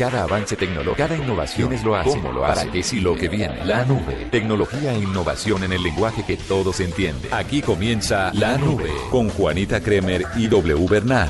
Cada avance tecnológico, cada innovación es lo hace, cómo lo hace, para qué sí lo que viene. La nube. Tecnología e innovación en el lenguaje que todos entienden. Aquí comienza La Nube con Juanita Kremer y W Bernal.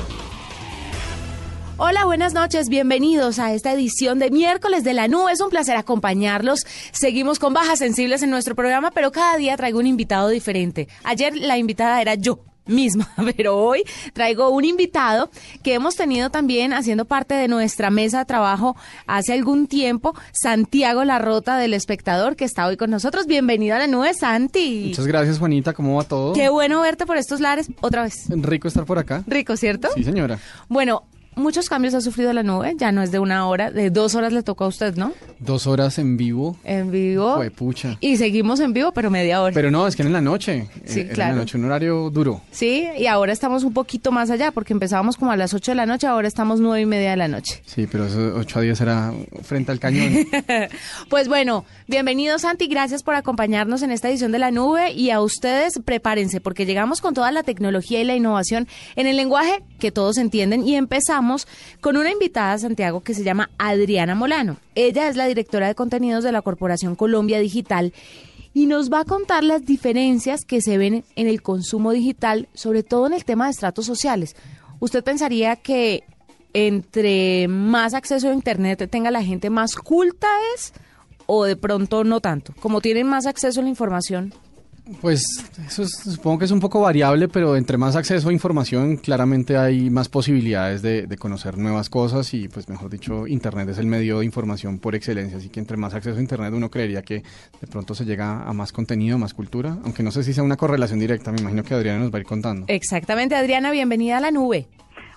Hola, buenas noches, bienvenidos a esta edición de miércoles de la nube. Es un placer acompañarlos. Seguimos con bajas sensibles en nuestro programa, pero cada día traigo un invitado diferente. Ayer la invitada era yo, misma, pero hoy traigo un invitado que hemos tenido también haciendo parte de nuestra mesa de trabajo hace algún tiempo, Santiago Larrota del Espectador, que está hoy con nosotros. Bienvenido a la nube, Santi. Muchas gracias, Juanita. ¿Cómo va todo? Qué bueno verte por estos lares otra vez. Rico estar por acá. Rico, ¿cierto? Sí, señora. Bueno, muchos cambios ha sufrido la nube, ya no es de una hora, de dos horas le tocó a usted, ¿no? Dos horas en vivo. En vivo. pucha. Y seguimos en vivo, pero media hora. Pero no, es que en la noche. Sí, en, claro. En la noche, un horario duro. Sí, y ahora estamos un poquito más allá, porque empezábamos como a las 8 de la noche, ahora estamos nueve y media de la noche. Sí, pero eso 8 a 10 era frente al cañón. pues bueno, bienvenidos Santi, gracias por acompañarnos en esta edición de la nube y a ustedes prepárense, porque llegamos con toda la tecnología y la innovación en el lenguaje que todos entienden y empezamos con una invitada, Santiago, que se llama Adriana Molano. Ella es la directora de contenidos de la Corporación Colombia Digital y nos va a contar las diferencias que se ven en el consumo digital, sobre todo en el tema de estratos sociales. Usted pensaría que entre más acceso a Internet tenga la gente, más culta es o de pronto no tanto. Como tienen más acceso a la información. Pues eso es, supongo que es un poco variable, pero entre más acceso a información, claramente hay más posibilidades de, de, conocer nuevas cosas y, pues mejor dicho, Internet es el medio de información por excelencia, así que entre más acceso a Internet uno creería que de pronto se llega a más contenido, más cultura, aunque no sé si sea una correlación directa, me imagino que Adriana nos va a ir contando. Exactamente, Adriana, bienvenida a la nube.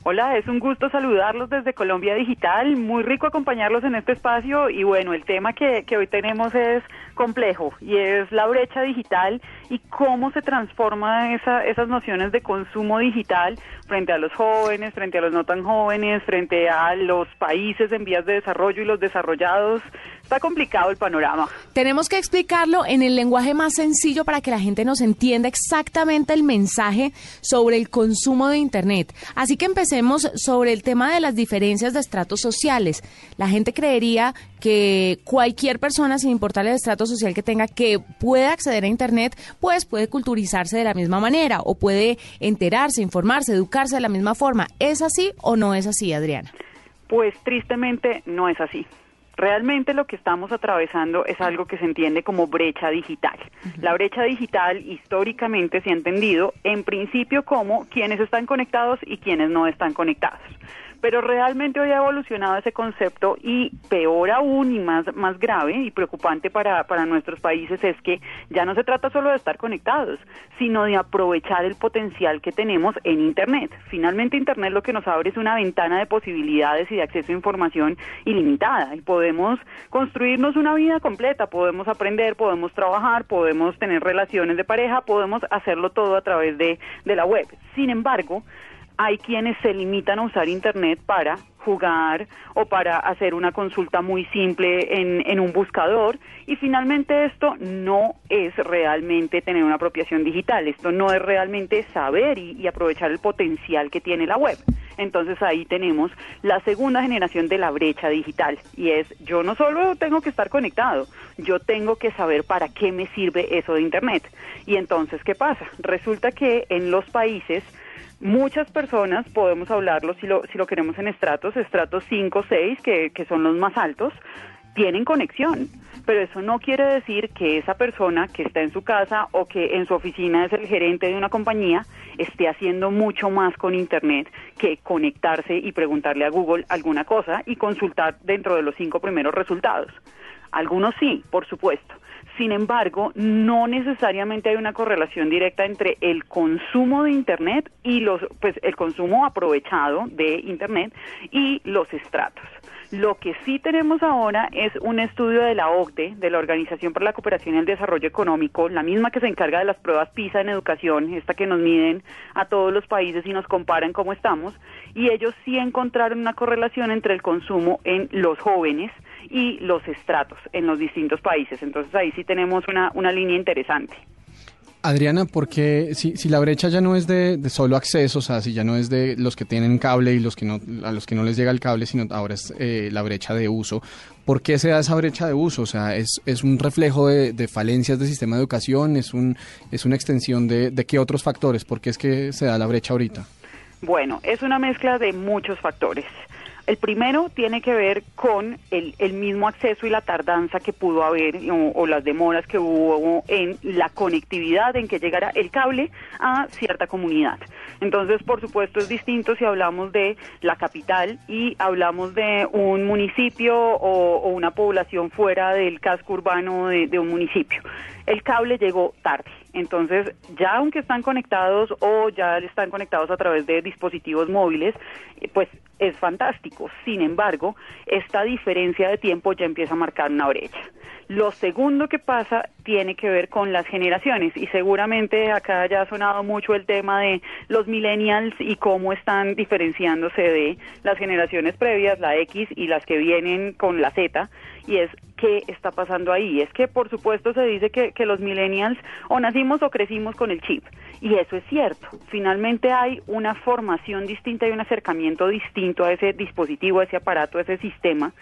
Hola, es un gusto saludarlos desde Colombia Digital, muy rico acompañarlos en este espacio y bueno, el tema que, que hoy tenemos es complejo y es la brecha digital y cómo se transforman esa, esas nociones de consumo digital frente a los jóvenes, frente a los no tan jóvenes, frente a los países en vías de desarrollo y los desarrollados. Está complicado el panorama. Tenemos que explicarlo en el lenguaje más sencillo para que la gente nos entienda exactamente el mensaje sobre el consumo de Internet. Así que empecemos sobre el tema de las diferencias de estratos sociales. La gente creería que cualquier persona, sin importar el estrato social que tenga, que pueda acceder a Internet, pues puede culturizarse de la misma manera o puede enterarse, informarse, educarse de la misma forma. ¿Es así o no es así, Adriana? Pues tristemente no es así. Realmente lo que estamos atravesando es algo que se entiende como brecha digital. Uh -huh. La brecha digital históricamente se ha entendido en principio como quienes están conectados y quienes no están conectados pero realmente hoy ha evolucionado ese concepto y peor aún y más, más grave y preocupante para, para nuestros países es que ya no se trata solo de estar conectados, sino de aprovechar el potencial que tenemos en Internet. Finalmente Internet lo que nos abre es una ventana de posibilidades y de acceso a información ilimitada y podemos construirnos una vida completa, podemos aprender, podemos trabajar, podemos tener relaciones de pareja, podemos hacerlo todo a través de, de la web. Sin embargo, hay quienes se limitan a usar Internet para jugar o para hacer una consulta muy simple en, en, un buscador y finalmente esto no es realmente tener una apropiación digital, esto no es realmente saber y, y aprovechar el potencial que tiene la web. Entonces ahí tenemos la segunda generación de la brecha digital y es yo no solo tengo que estar conectado, yo tengo que saber para qué me sirve eso de Internet. Y entonces, ¿qué pasa? Resulta que en los países muchas personas, podemos hablarlo si lo, si lo queremos en estratos, estratos 5, 6, que, que son los más altos, tienen conexión. Pero eso no quiere decir que esa persona que está en su casa o que en su oficina es el gerente de una compañía esté haciendo mucho más con Internet que conectarse y preguntarle a Google alguna cosa y consultar dentro de los cinco primeros resultados. Algunos sí, por supuesto. Sin embargo, no necesariamente hay una correlación directa entre el consumo de Internet y los, pues, el consumo aprovechado de Internet y los estratos. Lo que sí tenemos ahora es un estudio de la OCDE, de la Organización para la Cooperación y el Desarrollo Económico, la misma que se encarga de las pruebas PISA en educación, esta que nos miden a todos los países y nos comparan cómo estamos, y ellos sí encontraron una correlación entre el consumo en los jóvenes y los estratos en los distintos países. Entonces ahí sí tenemos una, una línea interesante. Adriana, porque si, si la brecha ya no es de, solo acceso, o sea, si ya no es de los que tienen cable y los que no, a los que no les llega el cable, sino ahora es eh, la brecha de uso, ¿por qué se da esa brecha de uso? O sea, ¿es, es un reflejo de, falencias del sistema de educación? ¿Es, un, es una extensión de, de qué otros factores? ¿Por qué es que se da la brecha ahorita? Bueno, es una mezcla de muchos factores. El primero tiene que ver con el, el mismo acceso y la tardanza que pudo haber o, las demoras que hubo en la conectividad, en que llegara el cable a cierta comunidad. Entonces, por supuesto, es distinto si hablamos de la capital y hablamos de un municipio o, una población fuera del casco urbano de un municipio. El cable llegó tarde. Entonces, ya aunque están conectados o ya están conectados a través de dispositivos móviles, eh, pues es fantástico. Sin embargo, esta diferencia de tiempo ya empieza a marcar una brecha. Lo segundo que pasa tiene que ver con las generaciones y seguramente acá ya ha sonado mucho el tema de los millennials y cómo están diferenciándose de las generaciones previas, la X y las que vienen con la Z y es qué está pasando ahí. Es que por supuesto se dice que, que los millennials o nacimos o crecimos con el chip y eso es cierto. Finalmente hay una formación distinta y un acercamiento distinto a ese dispositivo, a ese aparato, a ese sistema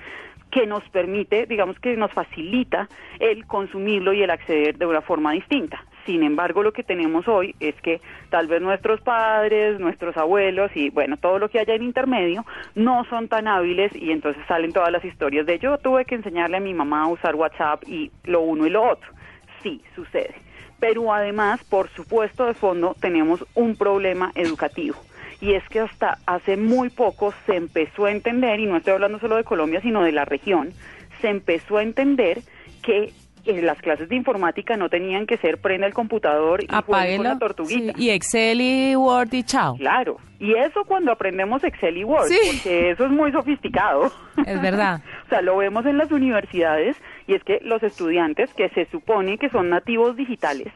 que nos permite, digamos que nos facilita el consumirlo y el acceder de una forma distinta. Sin embargo, lo que tenemos hoy es que tal vez nuestros padres, nuestros abuelos y bueno, todo lo que haya en intermedio no son tan hábiles y entonces salen todas las historias de yo tuve que enseñarle a mi mamá a usar WhatsApp y lo uno y lo otro. Sí, sucede. Pero además, por supuesto, de fondo tenemos un problema educativo y es que hasta hace muy poco se empezó a entender, y no estoy hablando solo de Colombia, sino de la región, se empezó a entender que las clases de informática no tenían que ser prenda el computador y con la tortuguita. y Excel y Word y chao. Claro, y eso cuando aprendemos Excel y Word, porque eso es muy sofisticado. Es verdad. o sea, lo vemos en las universidades y es que los estudiantes que se supone que son nativos digitales,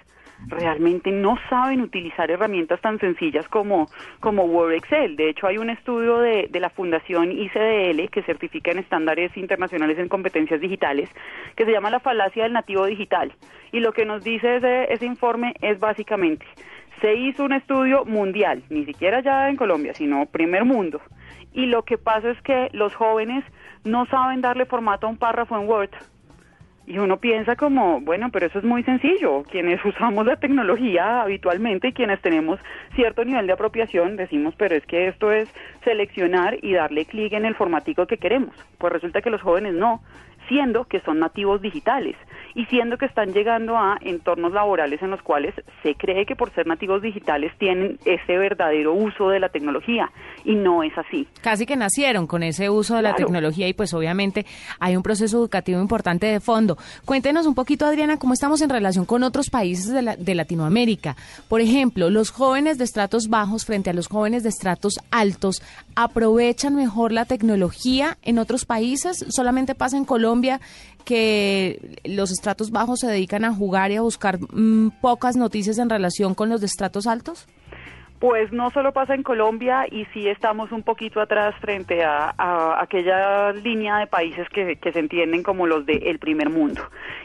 realmente no saben utilizar herramientas tan sencillas como, como Word Excel. De hecho, hay un estudio de, de la Fundación ICDL que certifica en estándares internacionales en competencias digitales que se llama la falacia del nativo digital. Y lo que nos dice ese, ese informe es básicamente, se hizo un estudio mundial, ni siquiera ya en Colombia, sino primer mundo. Y lo que pasa es que los jóvenes no saben darle formato a un párrafo en Word y uno piensa como, bueno, pero eso es muy sencillo. Quienes usamos la tecnología habitualmente y quienes tenemos cierto nivel de apropiación, decimos, pero es que esto es seleccionar y darle clic en el formatico que queremos. Pues resulta que los jóvenes no, siendo que son nativos digitales y siendo que están llegando a entornos laborales en los cuales se cree que por ser nativos digitales tienen ese verdadero uso de la tecnología y no es así. Casi que nacieron con ese uso de la tecnología y pues obviamente hay un proceso educativo importante de fondo. Cuéntenos un poquito, Adriana, cómo estamos en relación con otros países de, de Latinoamérica. Por ejemplo, los jóvenes de estratos bajos frente a los jóvenes de estratos altos aprovechan mejor la tecnología en otros países. Solamente pasa en Colombia que los estratos bajos se dedican a jugar y a buscar mm, pocas noticias en relación con los estratos altos? Pues no solo pasa en Colombia y sí estamos un poquito atrás frente a, aquella línea de países que, se entienden como los del primer mundo.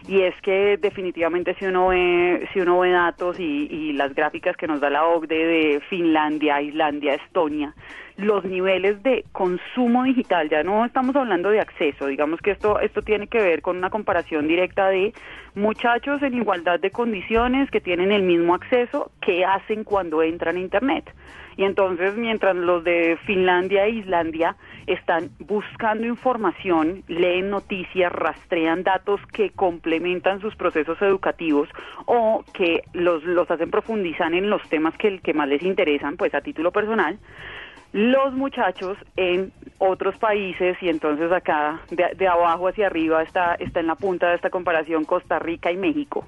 Y es que definitivamente si uno ve, si uno ve datos y, y las gráficas que nos da la OCDE de Finlandia, Islandia, Estonia, los niveles de consumo digital, ya no estamos hablando de acceso, digamos que esto, esto tiene que ver con una comparación directa de muchachos en igualdad de condiciones que tienen el mismo acceso que hacen cuando entran a Internet. Y entonces, mientras los de Finlandia e Islandia están buscando información, leen noticias, rastrean datos que complementan sus procesos educativos o que los, los hacen profundizar en los temas que, que más les interesan, pues a título personal, los muchachos en otros países y entonces acá de, abajo hacia arriba está, está en la punta de esta comparación Costa Rica y México,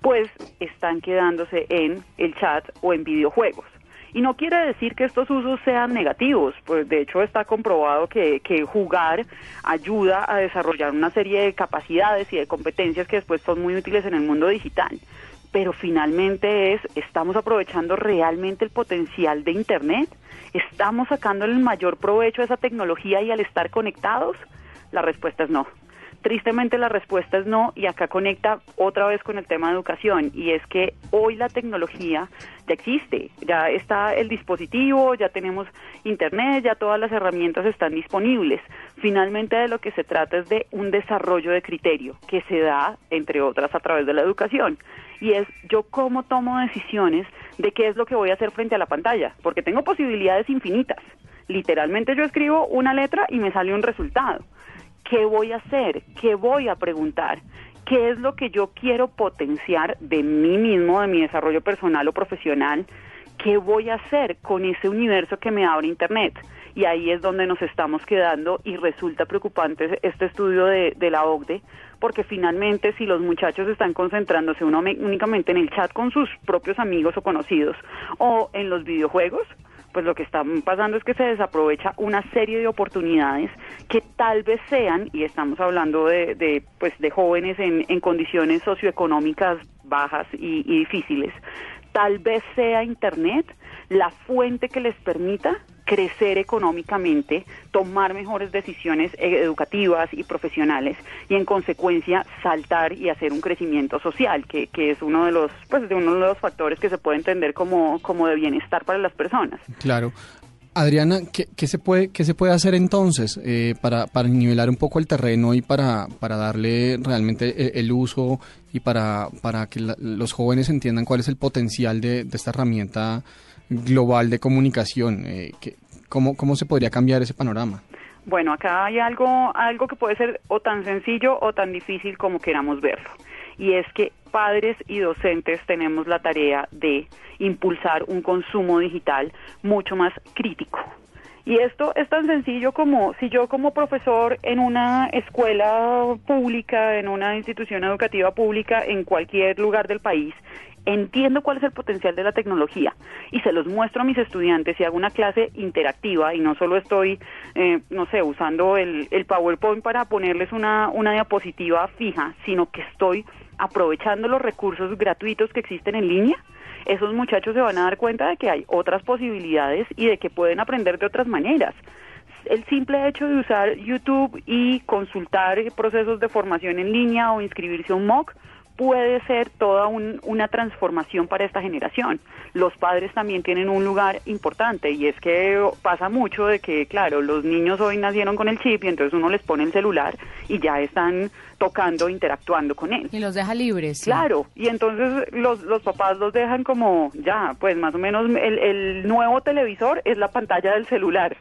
pues están quedándose en el chat o en videojuegos. Y no quiere decir que estos usos sean negativos, pues de hecho está comprobado que, que jugar ayuda a desarrollar una serie de capacidades y de competencias que después son muy útiles en el mundo digital pero finalmente es, ¿estamos aprovechando realmente el potencial de Internet? ¿Estamos sacando el mayor provecho a esa tecnología y al estar conectados? La respuesta es no. Tristemente la respuesta es no y acá conecta otra vez con el tema de educación y es que hoy la tecnología ya existe, ya está el dispositivo, ya tenemos internet, ya todas las herramientas están disponibles. Finalmente de lo que se trata es de un desarrollo de criterio que se da, entre otras, a través de la educación y es yo cómo tomo decisiones de qué es lo que voy a hacer frente a la pantalla, porque tengo posibilidades infinitas. Literalmente yo escribo una letra y me sale un resultado. ¿Qué voy a hacer? ¿Qué voy a preguntar? ¿Qué es lo que yo quiero potenciar de mí mismo, de mi desarrollo personal o profesional? ¿Qué voy a hacer con ese universo que me abre Internet? Y ahí es donde nos estamos quedando y resulta preocupante este estudio de, la OCDE, porque finalmente si los muchachos están concentrándose uno únicamente en el chat con sus propios amigos o conocidos o en los videojuegos, pues lo que está pasando es que se desaprovecha una serie de oportunidades que tal vez sean, y estamos hablando de, de pues de jóvenes en, en condiciones socioeconómicas bajas y, y difíciles, tal vez sea Internet la fuente que les permita crecer económicamente, tomar mejores decisiones educativas y profesionales y en consecuencia saltar y hacer un crecimiento social, que, que es uno de los pues de uno de los factores que se puede entender como, como de bienestar para las personas. Claro. Adriana, ¿qué, se, puede, qué se puede hacer entonces eh, para, para nivelar un poco el terreno y para, para darle realmente el, el uso y para, para que los jóvenes entiendan cuál es el potencial de esta herramienta global de comunicación? Eh, que, ¿cómo, ¿Cómo se podría cambiar ese panorama? Bueno, acá hay algo, algo que puede ser o tan sencillo o tan difícil como queramos verlo. Y es que padres y docentes tenemos la tarea de impulsar un consumo digital mucho más crítico. Y esto es tan sencillo como si yo como profesor en una escuela pública, en una institución educativa pública, en cualquier lugar del país, entiendo cuál es el potencial de la tecnología y se los muestro a mis estudiantes y hago una clase interactiva y no solo estoy, eh, no sé, usando el, el PowerPoint para ponerles una, una diapositiva fija, sino que estoy aprovechando los recursos gratuitos que existen en línea, esos muchachos se van a dar cuenta de que hay otras posibilidades y de que pueden aprender de otras maneras. El simple hecho de usar YouTube y consultar procesos de formación en línea o inscribirse a un MOOC puede ser toda un, una transformación para esta generación. Los padres también tienen un lugar importante y es que pasa mucho de que, claro, los niños hoy nacieron con el chip y entonces uno les pone el celular y ya están tocando, interactuando con él. Y los deja libres. Sí. Claro, y entonces los, los papás los dejan como, ya, pues más o menos el, el nuevo televisor es la pantalla del celular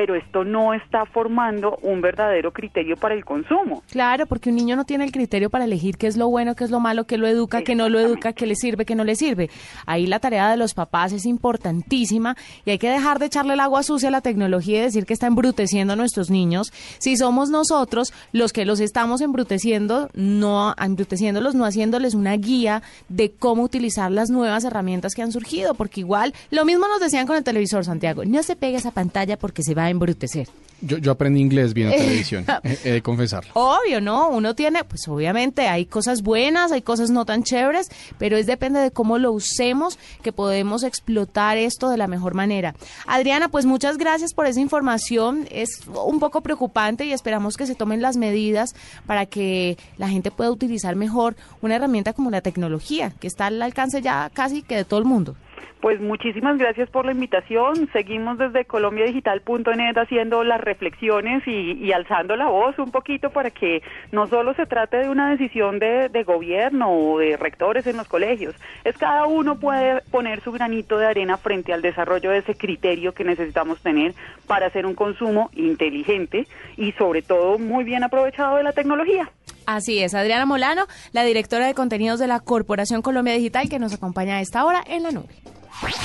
pero esto no está formando un verdadero criterio para el consumo. Claro, porque un niño no tiene el criterio para elegir qué es lo bueno, qué es lo malo, qué lo educa, qué no lo educa, qué le sirve, qué no le sirve. Ahí la tarea de los papás es importantísima y hay que dejar de echarle el agua sucia a la tecnología y decir que está embruteciendo a nuestros niños. Si somos nosotros los que los estamos embruteciendo, no embruteciéndolos, no haciéndoles una guía de cómo utilizar las nuevas herramientas que han surgido, porque igual lo mismo nos decían con el televisor, Santiago, no se pegue esa pantalla porque se va a embrutecer. Yo, yo aprendí inglés viendo televisión, he, he de confesarlo. Obvio, ¿no? Uno tiene, pues obviamente hay cosas buenas, hay cosas no tan chéveres, pero es depende de cómo lo usemos que podemos explotar esto de la mejor manera. Adriana, pues muchas gracias por esa información. Es un poco preocupante y esperamos que se tomen las medidas para que la gente pueda utilizar mejor una herramienta como la tecnología, que está al alcance ya casi que de todo el mundo. Pues muchísimas gracias por la invitación. Seguimos desde colombiadigital.net haciendo las reflexiones y, y, alzando la voz un poquito para que no solo se trate de una decisión de, de, gobierno o de rectores en los colegios, es cada uno puede poner su granito de arena frente al desarrollo de ese criterio que necesitamos tener para hacer un consumo inteligente y sobre todo muy bien aprovechado de la tecnología. Así es, Adriana Molano, la directora de contenidos de la Corporación Colombia Digital, que nos acompaña a esta hora en la nube.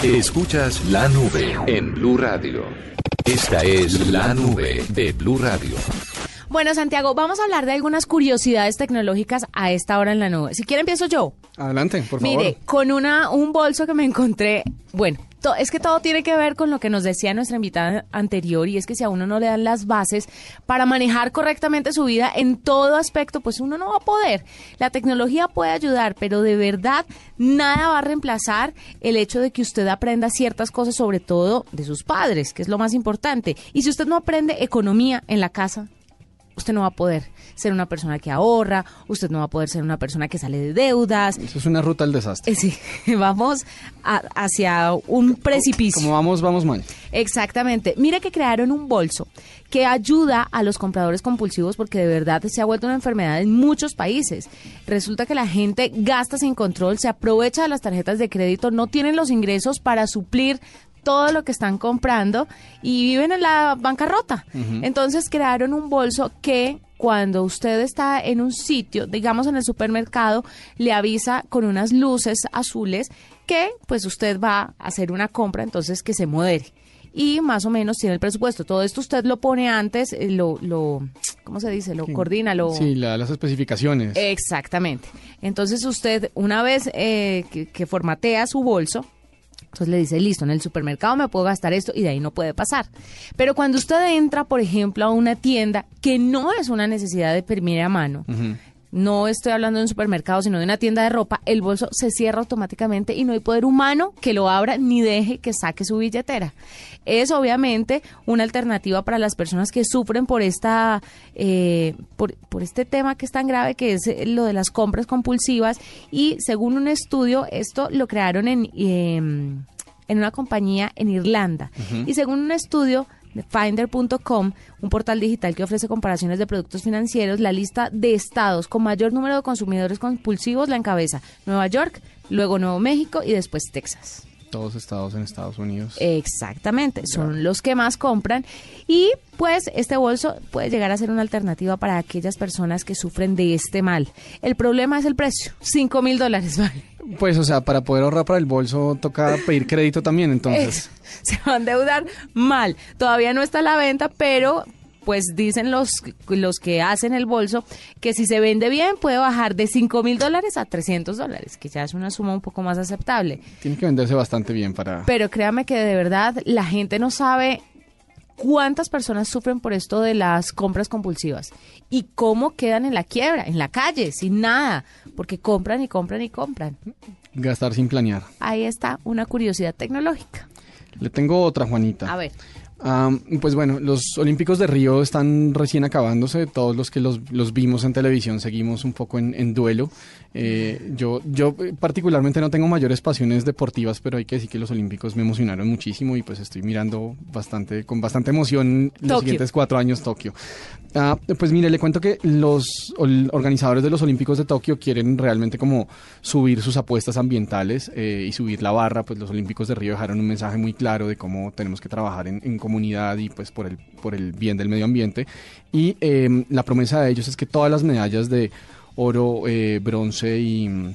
Escuchas la nube en Blue Radio. Esta es la nube de Blue Radio. Bueno, Santiago, vamos a hablar de algunas curiosidades tecnológicas a esta hora en la nube. Si quiere empiezo yo. Adelante, por favor. Mire, con una un bolso que me encontré, bueno, Es que todo tiene que ver con lo que nos decía nuestra invitada anterior y es que si a uno no le dan las bases para manejar correctamente su vida en todo aspecto, pues uno no va a poder. La tecnología puede ayudar, pero de verdad nada va a reemplazar el hecho de que usted aprenda ciertas cosas, sobre todo de sus padres, que es lo más importante. Y si usted no aprende economía en la casa, usted no va a poder ser una persona que ahorra, usted no va a poder ser una persona que sale de deudas. Eso es una ruta al desastre. Eh, Sí, vamos a- hacia un precipicio. Como vamos, vamos mal. Exactamente. Mire que crearon un bolso que ayuda a los compradores compulsivos porque de verdad se ha vuelto una enfermedad en muchos países. Resulta que la gente gasta sin control, se aprovecha de las tarjetas de crédito, no tienen los ingresos para suplir todo lo que están comprando y viven en la bancarrota. Entonces crearon un bolso que cuando usted está en un sitio, digamos en el supermercado, le avisa con unas luces azules que pues usted va a hacer una compra, entonces que se modere y más o menos tiene el presupuesto. Todo esto usted lo pone antes, eh, lo, lo ¿cómo se dice? Lo coordina, lo... Sí, la- las especificaciones. Exactamente. Entonces usted, una vez eh, que, que formatea su bolso, entonces le dice, listo, en el supermercado me puedo gastar esto y de ahí no puede pasar. Pero cuando usted entra, por ejemplo, a una tienda que no es una necesidad de primera mano, no estoy hablando de un supermercado, sino de una tienda de ropa, el bolso se cierra automáticamente y no hay poder humano que lo abra ni deje que saque su billetera. Es obviamente una alternativa para las personas que sufren por esta, eh, por, por este tema que es tan grave que es eh, lo de las compras compulsivas. Y según un estudio esto lo crearon en em, en una compañía en Irlanda. Y según un estudio Finder.com, un portal digital que ofrece comparaciones de productos financieros, la lista de estados con mayor número de consumidores compulsivos la encabeza Nueva York, luego Nuevo México y después Texas. Todos estados en Estados Unidos. Exactamente, son los que más compran y pues este bolso puede llegar a ser una alternativa para aquellas personas que sufren de este mal. El problema es el precio, 5 mil dólares vale. Pues, o sea, para poder ahorrar para el bolso toca pedir crédito también, entonces. se va a endeudar mal. Todavía no está a la venta, pero pues dicen los, los que hacen el bolso que si se vende bien puede bajar de 5 mil dólares a 300 dólares, que ya es una suma un poco más aceptable. Tiene que venderse bastante bien para... Pero créame que de verdad la gente no sabe cuántas personas sufren por esto de las compras compulsivas y cómo quedan en la quiebra, en la calle, sin nada, porque compran y compran y compran. Gastar sin planear. Ahí está una curiosidad tecnológica. Le tengo otra, Juanita. A ver. Am, pues bueno, los Olímpicos de Río están recién acabándose. Todos los que los, los vimos en televisión seguimos un poco en, en duelo. Eh, yo, yo particularmente no tengo mayores pasiones deportivas, pero hay que decir que los Olímpicos me emocionaron muchísimo y pues estoy mirando bastante, con bastante emoción los Tokio. siguientes cuatro años Tokio. Ah, pues mire, le cuento que los organizadores de los Olímpicos de Tokio quieren realmente como subir sus apuestas ambientales eh, y subir la barra, pues los Olímpicos de Río dejaron un mensaje muy claro de cómo tenemos que trabajar en, en comunidad y pues por el, por el bien del medio ambiente. Y eh, la promesa de ellos es que todas las medallas de oro, eh, bronce y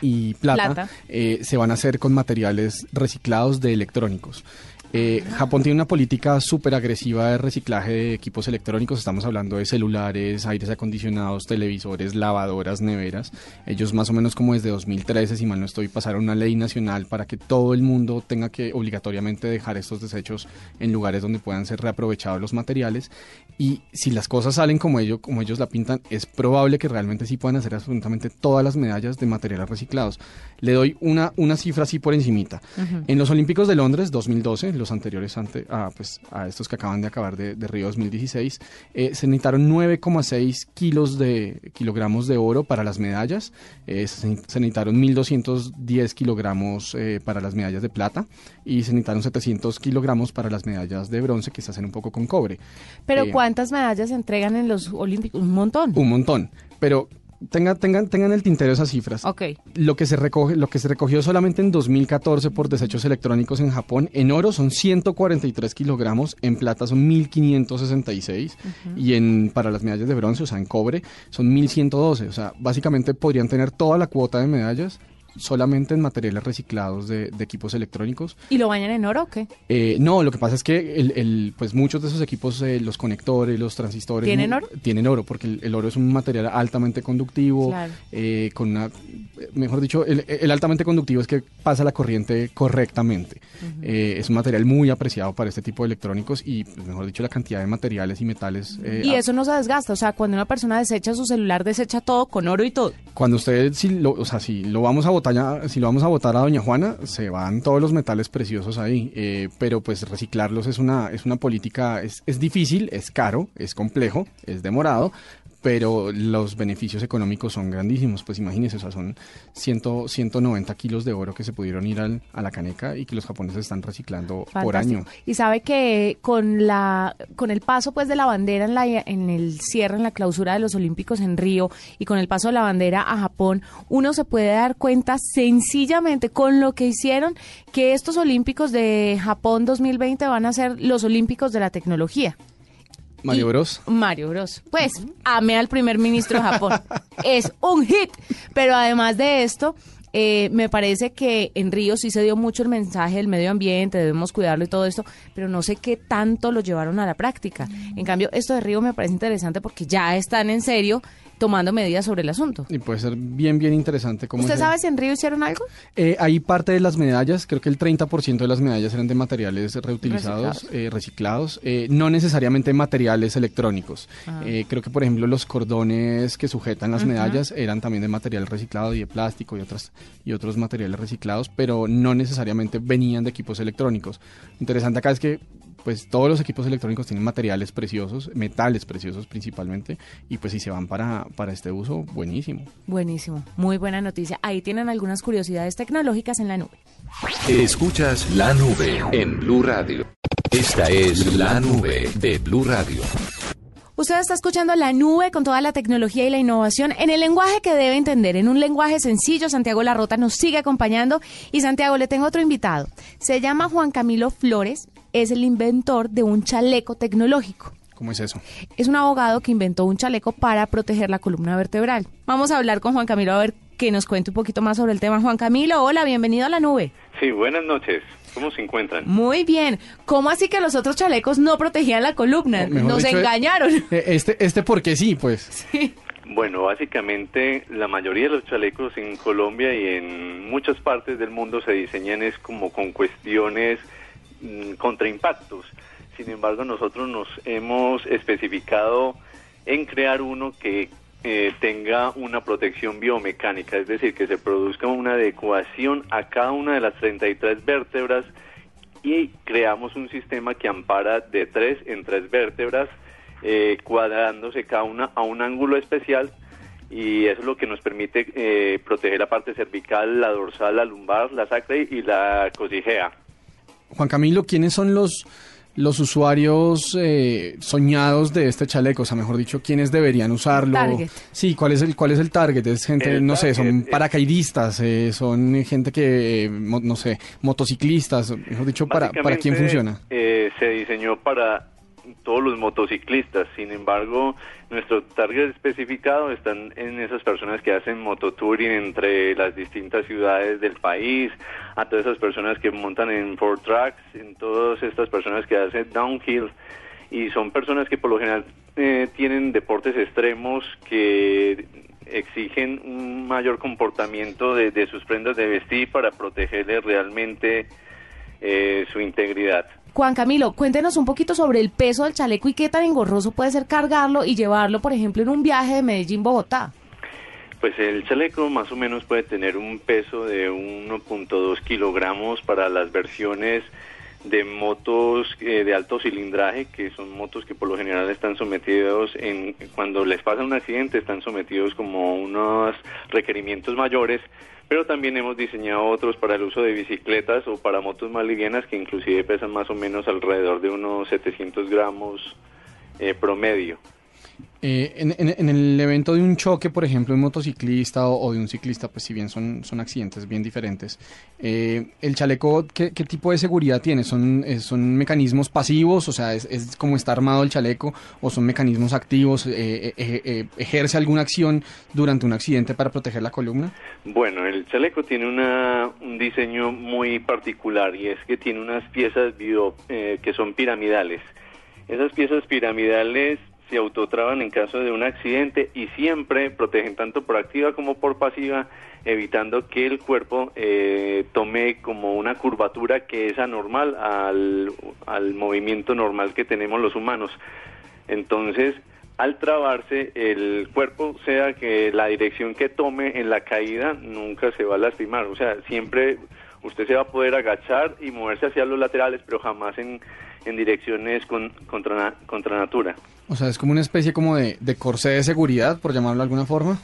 y plata, Plata. eh, se van a hacer con materiales reciclados de electrónicos. Eh, Japón tiene una política súper agresiva de reciclaje de equipos electrónicos. Estamos hablando de celulares, aires acondicionados, televisores, lavadoras, neveras. Ellos más o menos como desde 2013, si mal no estoy, pasaron una ley nacional para que todo el mundo tenga que obligatoriamente dejar estos desechos en lugares donde puedan ser reaprovechados los materiales. Y si las cosas salen como ellos, como ellos la pintan, es probable que realmente sí puedan hacer absolutamente todas las medallas de materiales reciclados. Le doy una, una cifra así por encimita. En los Olímpicos de Londres 2012, los anteriores ante, a, pues, a estos que acaban de acabar de, de Río 2016, eh, se necesitaron 9,6 kilos de kilogramos de oro para las medallas, eh, se, se necesitaron 1.210 kilogramos eh, para las medallas de plata y se necesitaron 700 kilogramos para las medallas de bronce que se hacen un poco con cobre. Pero ¿cuántas medallas se entregan en los Olímpicos? Un montón. Un montón, pero tenga, tengan, tengan el tintero esas cifras. Ok. Lo que se recoge, lo que se recogió solamente en 2014 por desechos electrónicos en Japón, en oro son 143 kilogramos, en plata son 1566 y en para las medallas de bronce, o sea, en cobre son 1112. O sea, básicamente podrían tener toda la cuota de medallas solamente en materiales reciclados de, de equipos electrónicos. ¿Y lo bañan en oro o qué? Eh, no, lo que pasa es que el, el- pues muchos de esos equipos, eh, los conectores, los transistores... ¿Tienen oro? Tienen oro, porque el, el oro es un material altamente conductivo, Claro. eh, con una... Mejor dicho, el, el altamente conductivo es que pasa la corriente correctamente. Eh, es un material muy apreciado para este tipo de electrónicos y, pues, mejor dicho, la cantidad de materiales y metales... eh, Y eso no se desgasta, o sea, cuando una persona desecha su celular, desecha todo con oro y todo. Cuando usted, si lo, o sea, si lo vamos a botar, si lo vamos a botar a Doña Juana, se van todos los metales preciosos ahí. eh, pero pues reciclarlos es una, es una política, es, es difícil, es caro, es complejo, es demorado, pero los beneficios económicos son grandísimos. Pues imagínense, o sea, son 100, 190 kilos de oro que se pudieron ir al- a la caneca y que los japoneses están reciclando por año. Y sabe que con la con el paso pues de la bandera en la en el cierre en la clausura de los Olímpicos en Río y con el paso de la bandera a Japón, uno se puede dar cuenta sencillamente con lo que hicieron que estos Olímpicos de Japón 2020 van a ser los Olímpicos de la tecnología. Mario Bros. Mario Bros. Pues amé al primer ministro de Japón. es un hit. Pero además de esto, eh, me parece que en Río sí se dio mucho el mensaje del medio ambiente, debemos cuidarlo y todo esto, pero no sé qué tanto lo llevaron a la práctica. En cambio, esto de Río me parece interesante porque ya están en serio tomando medidas sobre el asunto. Y puede ser bien, bien interesante. Cómo ¿Usted sabe si en Río hicieron algo? Eh, hay parte de las medallas, creo que el 30% de las medallas eran de materiales reutilizados, Reciclados. eh, reciclados, eh, no necesariamente materiales electrónicos. Ah. Eh, creo que, por ejemplo, los cordones que sujetan las medallas eran también de material reciclado y de plástico y, otras, y otros materiales reciclados, pero no necesariamente venían de equipos electrónicos. Interesante acá es que pues todos los equipos electrónicos tienen materiales preciosos, metales preciosos principalmente, y pues si se van para, para este uso, buenísimo. Buenísimo, muy buena noticia. Ahí tienen algunas curiosidades tecnológicas en la nube. Escuchas la nube en Blue Radio. Esta es la nube de Blue Radio. Usted está escuchando la nube con toda la tecnología y la innovación en el lenguaje que debe entender, en un lenguaje sencillo. Santiago Larrota nos sigue acompañando y Santiago le tengo otro invitado. Se llama Juan Camilo Flores, es el inventor de un chaleco tecnológico. ¿Cómo es eso? Es un abogado que inventó un chaleco para proteger la columna vertebral. Vamos a hablar con Juan Camilo a ver que nos cuente un poquito más sobre el tema. Juan Camilo, hola, bienvenido a la nube. Sí, buenas noches. ¿Cómo se encuentran? Muy bien. ¿Cómo así que los otros chalecos no protegían la columna? Nos dicho, engañaron. eh, Este, este porque sí, pues. Bueno, básicamente la mayoría de los chalecos en Colombia y en muchas partes del mundo se diseñan es como con cuestiones mm, contra impactos. Sin embargo, nosotros nos hemos especificado en crear uno que eh, tenga una protección biomecánica, es decir, que se produzca una adecuación a cada una de las 33 vértebras y creamos un sistema que ampara de tres en tres vértebras, eh, cuadrándose cada una a un ángulo especial y eso es lo que nos permite eh, proteger la parte cervical, la dorsal, la lumbar, la sacra y la cosijea. Juan Camilo, ¿quiénes son los, los usuarios eh, soñados de este chaleco? O sea, mejor dicho, ¿quiénes deberían usarlo? Target. Sí, ¿cuál es el, cuál es el target? Es gente, El no sé, son paracaidistas, eh, son gente que, eh, mo- no sé, motociclistas, mejor dicho, ¿para, para quién funciona? eh, se diseñó para todos los motociclistas, sin embargo, nuestro target especificado están en esas personas que hacen mototouring entre las distintas ciudades del país, a todas esas personas que montan en four tracks, en todas estas personas que hacen downhill y son personas que por lo general eh, tienen deportes extremos que exigen un mayor comportamiento de, sus prendas de vestir para protegerles realmente eh, su integridad. Juan Camilo, cuéntenos un poquito sobre el peso del chaleco y qué tan engorroso puede ser cargarlo y llevarlo, por ejemplo, en un viaje de Medellín-Bogotá. Pues el chaleco más o menos puede tener un peso de 1.2 kilogramos para las versiones de motos eh, de alto cilindraje, que son motos que por lo general están sometidos en cuando les pasa un accidente están sometidos como a unos requerimientos mayores, pero también hemos diseñado otros para el uso de bicicletas o para motos más livianas que inclusive pesan más o menos alrededor de unos 700 gramos eh, promedio. Eh, en, en- en el evento de un choque, por ejemplo, de un motociclista o, o de un ciclista, pues si bien son, son accidentes bien diferentes, eh, ¿el chaleco qué, qué tipo de seguridad tiene? ¿Son, eh, ¿Son mecanismos pasivos? O sea, ¿es, es como está armado el chaleco? ¿O son mecanismos activos? Eh, eh, ¿Ejerce alguna acción durante un accidente para proteger la columna? Bueno, el chaleco tiene una, un diseño muy particular y es que tiene unas piezas bio- que son piramidales. Esas piezas piramidales se autotraban en caso de un accidente y siempre protegen tanto por activa como por pasiva, evitando que el cuerpo eh, tome como una curvatura que es anormal al, al movimiento normal que tenemos los humanos. Entonces, al trabarse, el cuerpo, sea que la dirección que tome en la caída, nunca se va a lastimar. O sea, siempre usted se va a poder agachar y moverse hacia los laterales, pero jamás en, en direcciones con, contra, contra natura. O sea, es como una especie como de, de corsé de seguridad, por llamarlo de alguna forma.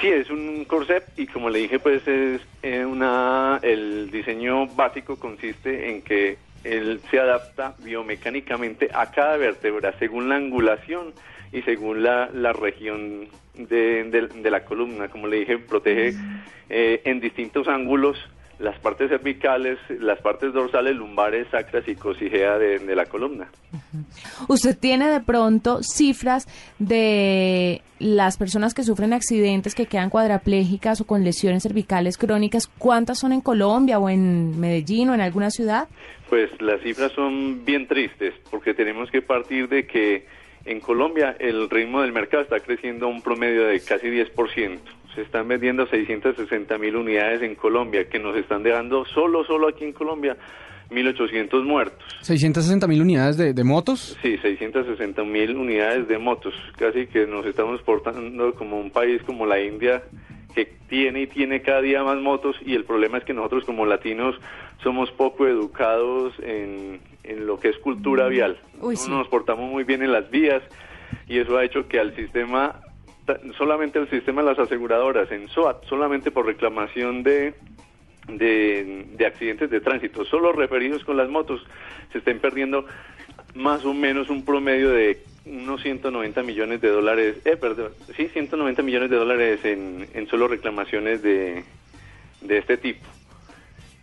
Sí, es un corset y como le dije, pues es eh, una el diseño básico consiste en que él se adapta biomecánicamente a cada vértebra según la angulación y según la, la región de, de- de la columna. Como le dije, protege eh, en distintos ángulos las partes cervicales, las partes dorsales, lumbares, sacras y cosijea de, de la columna. ¿Usted tiene de pronto cifras de las personas que sufren accidentes, que quedan cuadraplégicas o con lesiones cervicales crónicas? ¿Cuántas son en Colombia o en Medellín o en alguna ciudad? Pues las cifras son bien tristes porque tenemos que partir de que en Colombia el ritmo del mercado está creciendo a un promedio de casi 10%. Se están vendiendo 660 mil unidades en Colombia que nos están dejando solo, solo aquí en Colombia 1.800 muertos. 660 mil unidades de, de motos. Sí, 660 mil unidades de motos. Casi que nos estamos portando como un país como la India que tiene y tiene cada día más motos y el problema es que nosotros como latinos somos poco educados en, en lo que es cultura vial. Uy, no sí. nos portamos muy bien en las vías y eso ha hecho que al sistema, solamente el sistema de las aseguradoras en SOAT, solamente por reclamación de de, de accidentes de tránsito, solo referidos con las motos, se estén perdiendo más o menos un promedio de unos 190 millones de dólares, eh, perdón, sí, 190 millones de dólares en, en solo reclamaciones de, de este tipo.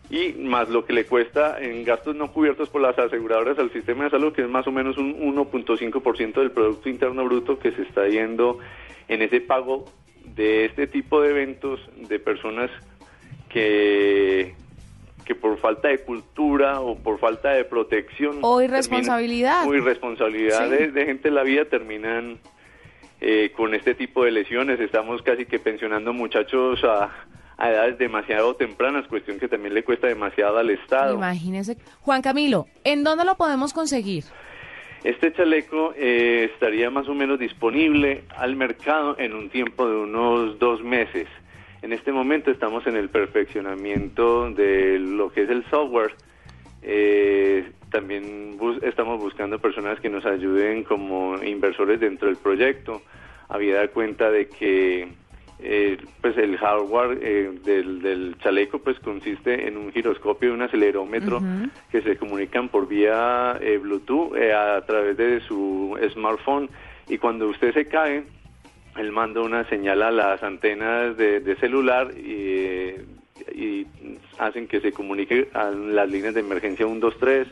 Y más lo que le cuesta en gastos no cubiertos por las aseguradoras al sistema de salud, que es más o menos un 1.5% del Producto Interno Bruto que se está yendo en ese pago de este tipo de eventos de personas que, que por falta de cultura o por falta de protección O terminan- irresponsabilidad. o irresponsabilidad Sí. de, de gente en la vida terminan eh, con este tipo de lesiones. Estamos casi que pensionando muchachos a, a edades demasiado tempranas, cuestión que también le cuesta demasiado al Estado. Imagínese. Juan Camilo, ¿en dónde lo podemos conseguir? Este chaleco eh, estaría más o menos disponible al mercado en un tiempo de unos dos meses. En este momento estamos en el perfeccionamiento de lo que es el software. Eh, también estamos buscando personas que nos ayuden como inversores dentro del proyecto. Había dado cuenta de que eh, pues el hardware eh, del, del chaleco pues consiste en un giroscopio y un acelerómetro que se comunican por vía eh, Bluetooth eh, a través de su smartphone. Y cuando usted se cae él manda una señal a las antenas de, de celular y, y hacen que se comunique a las líneas de emergencia 123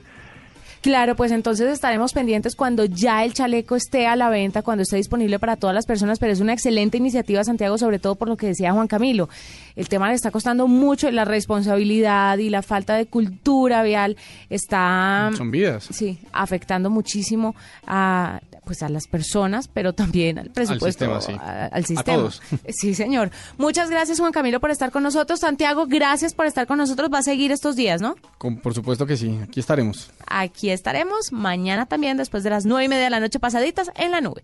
Claro, pues entonces estaremos pendientes cuando ya el chaleco esté a la venta, cuando esté disponible para todas las personas, pero es una excelente iniciativa, Santiago, sobre todo por lo que decía Juan Camilo. El tema le está costando mucho, la responsabilidad y la falta de cultura vial está... Son vidas. Sí, afectando muchísimo a pues a las personas, pero también al presupuesto, sistema, sí. a- al A sistema. todos. Sí, señor. Muchas gracias, Juan Camilo, por estar con nosotros. Santiago, gracias por estar con nosotros. Va a seguir estos días, ¿no? Con- por supuesto que sí, aquí estaremos. Aquí estaremos mañana también después de las nueve y media de la noche pasaditas en la nube.